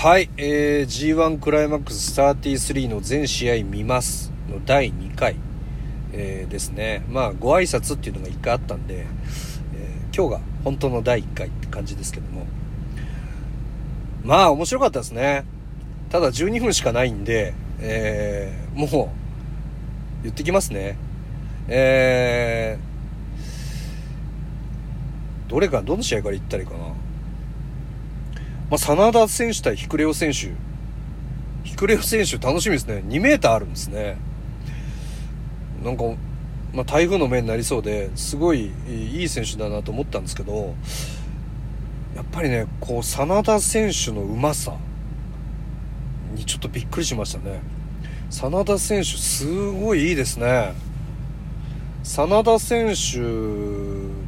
はい、えー、G1 クライマックス33の全試合見ますの第2回、えーですね。まあ、ご挨拶っていうのが1回あったんで、えー今日が本当の第1回って感じですけども。まあ、面白かったですね。ただ12分しかないんで、えー、もう、言ってきますね。えー、どれか、どの試合から言ったらいいかな。まあ、真田選手対ヒクレオ選手。ヒクレオ選手楽しみですね。2メーターあるんですね。なんか、まあ、台風の目になりそうで、すごいいい選手だなと思ったんですけど、やっぱりね、こう、真田選手のうまさにちょっとびっくりしましたね。真田選手、すごいいいですね。真田選手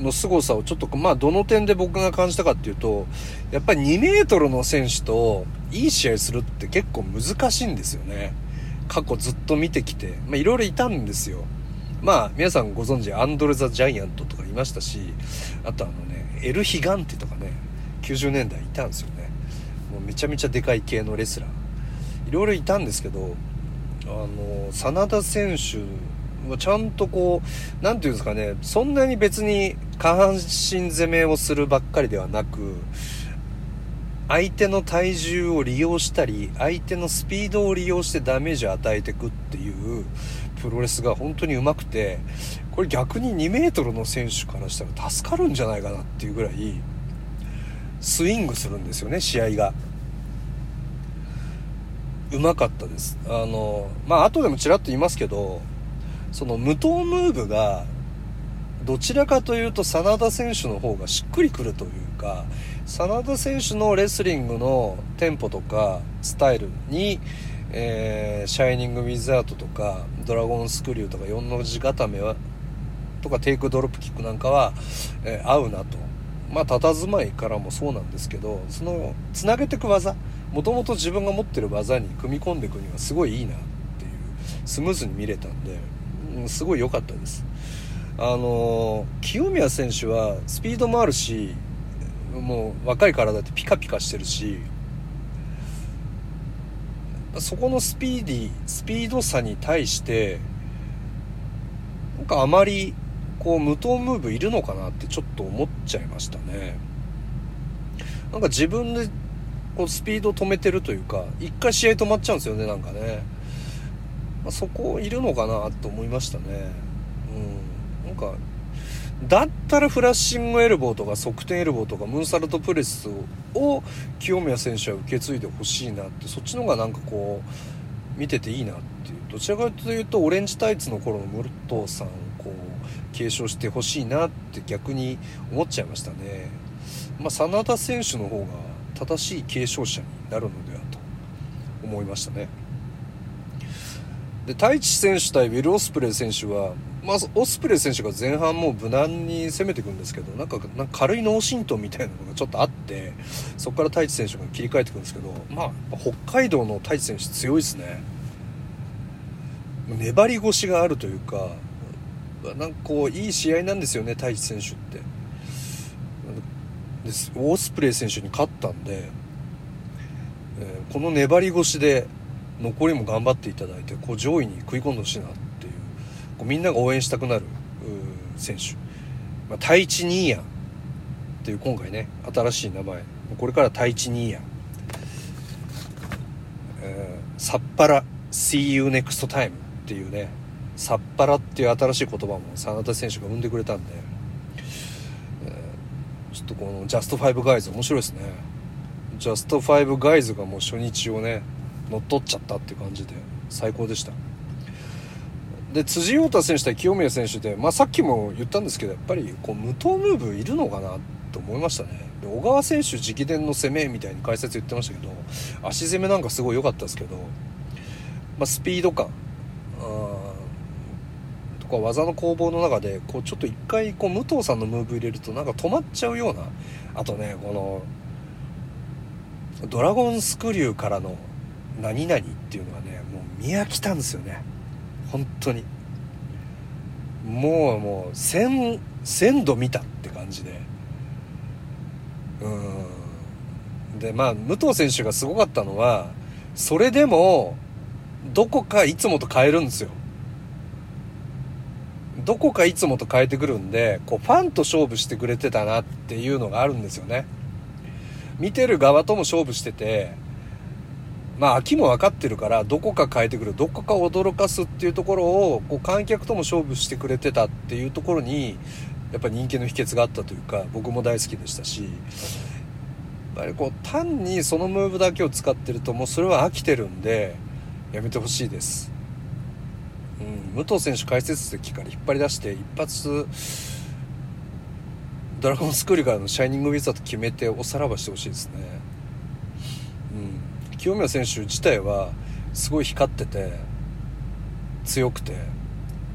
の凄さをちょっと、まあ、どの点で僕が感じたかっていうと、やっぱり2メートルの選手といい試合するって結構難しいんですよね。過去ずっと見てきて、まあ、いろいろいたんですよ。まあ、皆さんご存知、アンドレ・ザ・ジャイアントとかいましたし、あとあのね、エル・ヒガンテとかね、90年代いたんですよね。もうめちゃめちゃでかい系のレスラー。いろいろいたんですけど、あの、真田選手ちゃんとこう、なんていうんですかね、そんなに別に下半身攻めをするばっかりではなく、相手の体重を利用したり、相手のスピードを利用してダメージを与えていくっていうプロレスが本当に上手くて、これ逆に2メートルの選手からしたら助かるんじゃないかなっていうぐらい、スイングするんですよね、試合が。うまかったです。あの、まあ、後でもちらっと言いますけど、その無刀ムーブが、どちらかというと真田選手の方がしっくりくるというか、真田選手のレスリングのテンポとかスタイルに、えー、シャイニング・ウィザードとかドラゴンスクリューとか4の字固めはとかテイクドロップキックなんかは、えー合うなと。まあ佇まいからもそうなんですけどそのつなげていく技もともと自分が持ってる技に組み込んでいくにはすごいいいなっていうスムーズに見れたんで、すごい良かったです。あの清宮選手はスピードもあるしもう若い体ってピカピカしてるしそこのスピーディースピード差に対してなんかあまりこう無刀ムーブいるのかなってちょっと思っちゃいましたね。なんか自分でこうスピード止めてるというか一回試合止まっちゃうんですよねなんかね、まあ、そこいるのかなと思いましたね。うん。なんかだったらフラッシングエルボーとか側転エルボーとかムーンサルトプレスを清宮選手は受け継いでほしいなってそっちの方がなんかこう見てていいなっていう。どちらかというとオレンジタイツの頃のムルトさんをこう継承してほしいなって逆に思っちゃいましたね。まあ真田選手の方が正しい継承者になるのではと思いましたね。で太一選手対ウィル・オスプレイ選手はまあ、オスプレイ選手が前半もう無難に攻めていくんですけどなんかなんか軽い脳震盪みたいなのがちょっとあってそこから太一選手が切り替えていくんですけど、まあ、北海道の太一選手強いですね。粘り腰があるというかなんかこういい試合なんですよね太一選手って。でオスプレイ選手に勝ったんで、えーこの粘り腰で残りも頑張っていただいてこう上位に食い込んでほしいなっていうこうみんなが応援したくなる選手、まあ、太一ニーヤンっていう今回ね新しい名前。これから太一ニーヤ。ン、えー、サッパラ See you next time っていうねサッパラっていう新しい言葉も真田選手が生んでくれたんで、えーちょっとこのジャストファイブガイズ面白いですね。ジャストファイブガイズがもう初日をね乗っ取っちゃったって感じで最高でした。で辻陽太選手対清宮選手で、まあ、さっきも言ったんですけどやっぱりこう無刀ムーブいるのかなと思いましたね。で小川選手直伝の攻めみたいに解説言ってましたけど足攻めなんかすごい良かったですけど、まあ、スピード感とか技の攻防の中でこうちょっと一回こう武藤さんのムーブ入れるとなんか止まっちゃうようなあとねこのドラゴンスクリューからの何々っていうのがねもう見飽きたんですよね。本当に。もうもう1000度見たって感じで。うん。でまあ武藤選手がすごかったのはそれでもどこかいつもと変えるんですよ。どこかいつもと変えてくるんでこうファンと勝負してくれてたなっていうのがあるんですよね。見てる側とも勝負しててまあ秋も分かってるからどこか変えてくるどこか驚かすっていうところをこう観客とも勝負してくれてたっていうところにやっぱ人気の秘訣があったというか僕も大好きでしたしやっぱりこう単にそのムーブだけを使ってるともうそれは飽きてるんでやめてほしいです、うん、武藤選手解説席から引っ張り出して一発ドラゴンスクールからのシャイニングウィザード決めておさらばしてほしいですね。清宮選手自体はすごい光ってて強くて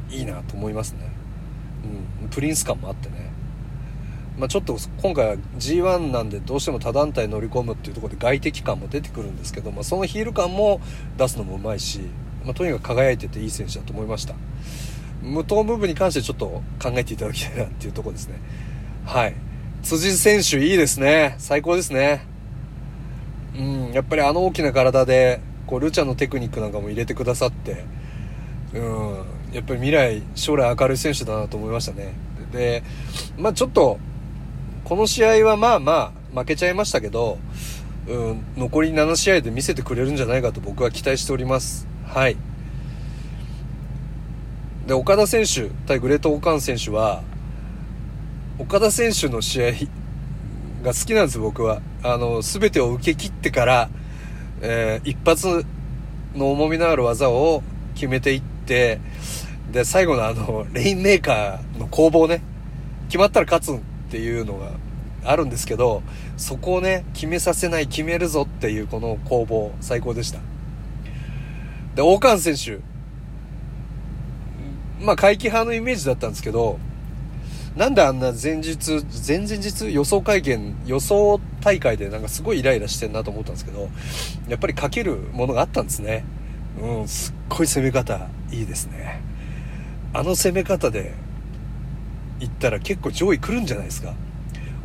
いいなと思いますね。うんプリンス感もあってね。まあ、ちょっと今回は G1 なんでどうしても他団体乗り込むっていうところで外敵感も出てくるんですけど、まあ、そのヒール感も出すのもうまいし、まあ、とにかく輝いてていい選手だと思いました。無糖ムーブに関してちょっと考えていただきたいなっていうところですね。はい。辻選手いいですね。最高ですね。うんやっぱりあの大きな体でこうルチャのテクニックなんかも入れてくださってうんやっぱり未来将来明るい選手だなと思いましたねでまあちょっとこの試合はまあまあ負けちゃいましたけど、うん、残り7試合で見せてくれるんじゃないかと僕は期待しております。はい。で、岡田選手対グレート・オカン選手は、岡田選手の試合が好きなんです僕は。あの、すべてを受け切ってから、えー、一発の重みのある技を決めていって、で、最後のあの、レインメーカーの攻防ね、決まったら勝つっていうのがあるんですけど、そこをね、決めさせない、決めるぞっていうこの攻防、最高でした。で、王冠選手。まあ、回帰派のイメージだったんですけど、なんであんな前日、前々日予想会見、予想大会でなんかすごいイライラしてんなと思ったんですけど、やっぱりかけるものがあったんですね。うん、すっごい攻め方いいですね。あの攻め方で行ったら結構上位来るんじゃないですか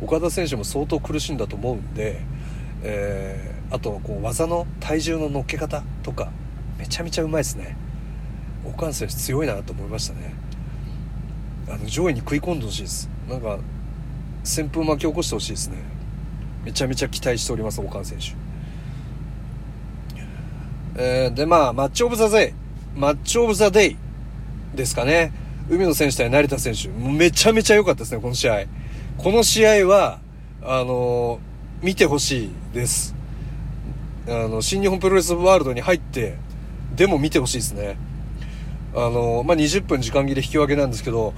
岡田選手も相当苦しんだと思うんで、えー、あとこう技の体重の乗っけ方とかめちゃめちゃうまいですね岡田選手強いなと思いましたねあの上位に食い込んでほしいです。なんか旋風巻き起こしてほしいですね。めちゃめちゃ期待しております岡田選手。えー、でまあマッチオブザデイ。マッチオブザデイ。ですかね。海野選手対成田選手、めちゃめちゃ良かったですね、この試合。この試合は、あのー、見てほしいです。あの、新日本プロレスワールドに入って、でも見てほしいですね。あのー、まあ、20分時間切れ引き分けなんですけど、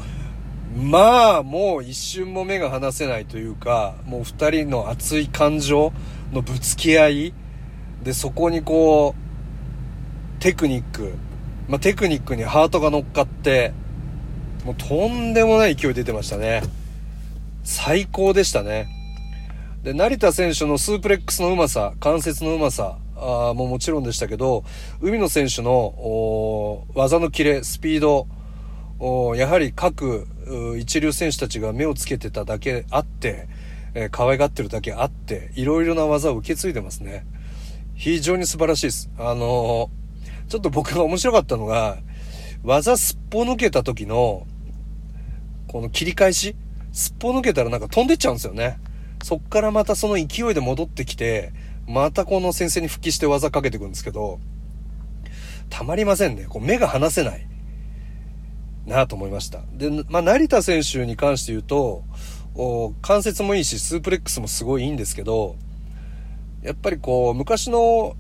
まあ、もう一瞬も目が離せないというか、もう二人の熱い感情のぶつけ合い、で、そこにこう、テクニック、まあ、テクニックにハートが乗っかって、もうとんでもない勢い出てましたね。最高でしたね。で、成田選手のスープレックスのうまさ、関節のうまさ、あももちろんでしたけど、海野選手の技のキレ、スピード、やはり各一流選手たちが目をつけてただけあって、えー、可愛がってるだけあって、いろいろな技を受け継いでますね。非常に素晴らしいです。あのー、ちょっと僕が面白かったのが、技すっぽ抜けた時の、この切り返しすっぽ抜けたらなんか飛んでっちゃうんですよね。そっからまたその勢いで戻ってきて、またこの先生に復帰して技かけていくんですけど、たまりませんね。こう目が離せない。なと思いました。で、まあ、成田選手に関して言うと、関節もいいし、スープレックスもすごいいいんですけど、やっぱりこう、昔の、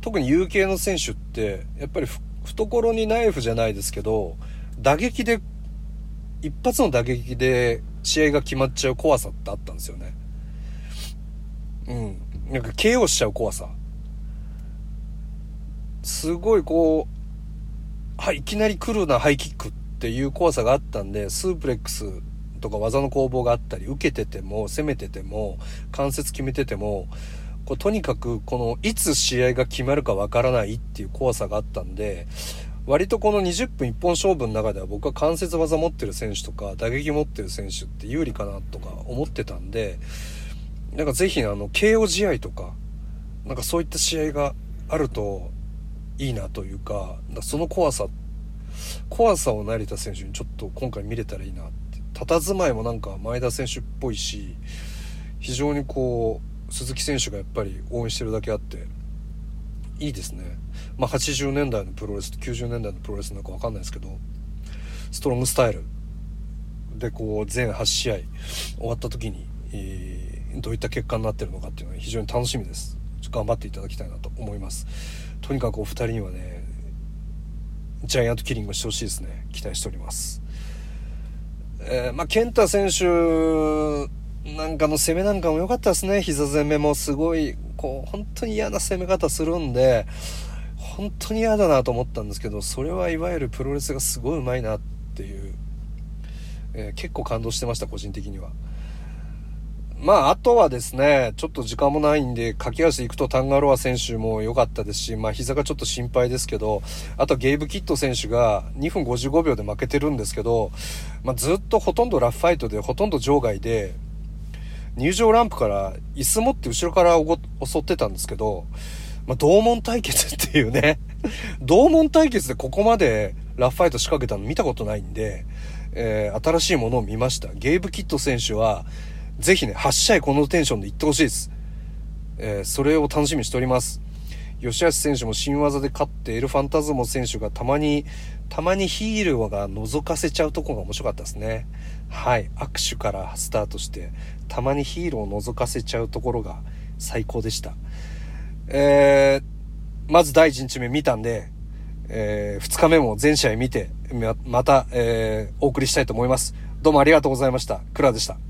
特に有形の選手って、やっぱり懐にナイフじゃないですけど、打撃で、一発の打撃で試合が決まっちゃう怖さってあったんですよね。うん。なんか KO しちゃう怖さ。すごいこう、はい、いきなり来るなハイキックっていう怖さがあったんで、スープレックスとか技の攻防があったり、受けてても、攻めてても、関節決めてても、こうとにかくこのいつ試合が決まるかわからないっていう怖さがあったんで割とこの20分一本勝負の中では僕は関節技持ってる選手とか打撃持ってる選手って有利かなとか思ってたんでなんかぜひあの、KO 試合とか、なんかそういった試合があるといいなというか、かその怖さって、怖さを成田選手にちょっと今回見れたらいいなって。佇まいもなんか前田選手っぽいし、非常にこう、鈴木選手がやっぱり応援してるだけあって、いいですね。まあ80年代のプロレスと90年代のプロレスなんかわかんないですけど、ストロングスタイルでこう全8試合終わった時に、えー、どういった結果になってるのかっていうのは非常に楽しみです。頑張っていただきたいなと思います。とにかくお二人にはね、ジャイアントキリングしてほしいですね。期待しております。えー、まあ、健太選手なんかの攻めなんかも良かったですね。膝攻めもすごい、こう、本当に嫌な攻め方するんで、本当に嫌だなと思ったんですけど、それはいわゆるプロレスがすごい上手いなっていう、えー、結構感動してました、個人的には。まあ、あとはですね、ちょっと時間もないんで、駆け足で行くとタンガロア選手も良かったですし、まあ、膝がちょっと心配ですけど、あとゲイブ・キッド選手が2分55秒で負けてるんですけど、まあ、ずっとほとんどラフファイトで、ほとんど場外で、入場ランプから椅子持って後ろから襲ってたんですけど、まあ、同門対決っていうね同門対決でここまでラフファイト仕掛けたの見たことないんで、えー、新しいものを見ました。ゲイブ・キッド選手は、ぜひね、8試合このテンションで行ってほしいです。えー、それを楽しみにしております。吉橋選手も新技で勝ってエルファンタズモ選手がたまに、たまにヒールが覗かせちゃうとこが面白かったですね。はい。握手からスタートして、たまにヒールを覗かせちゃうところが最高でした。えー、まず第1日目見たんで、えー、2日目も全試合見て、また、えー、お送りしたいと思います。どうもありがとうございました。クラでした。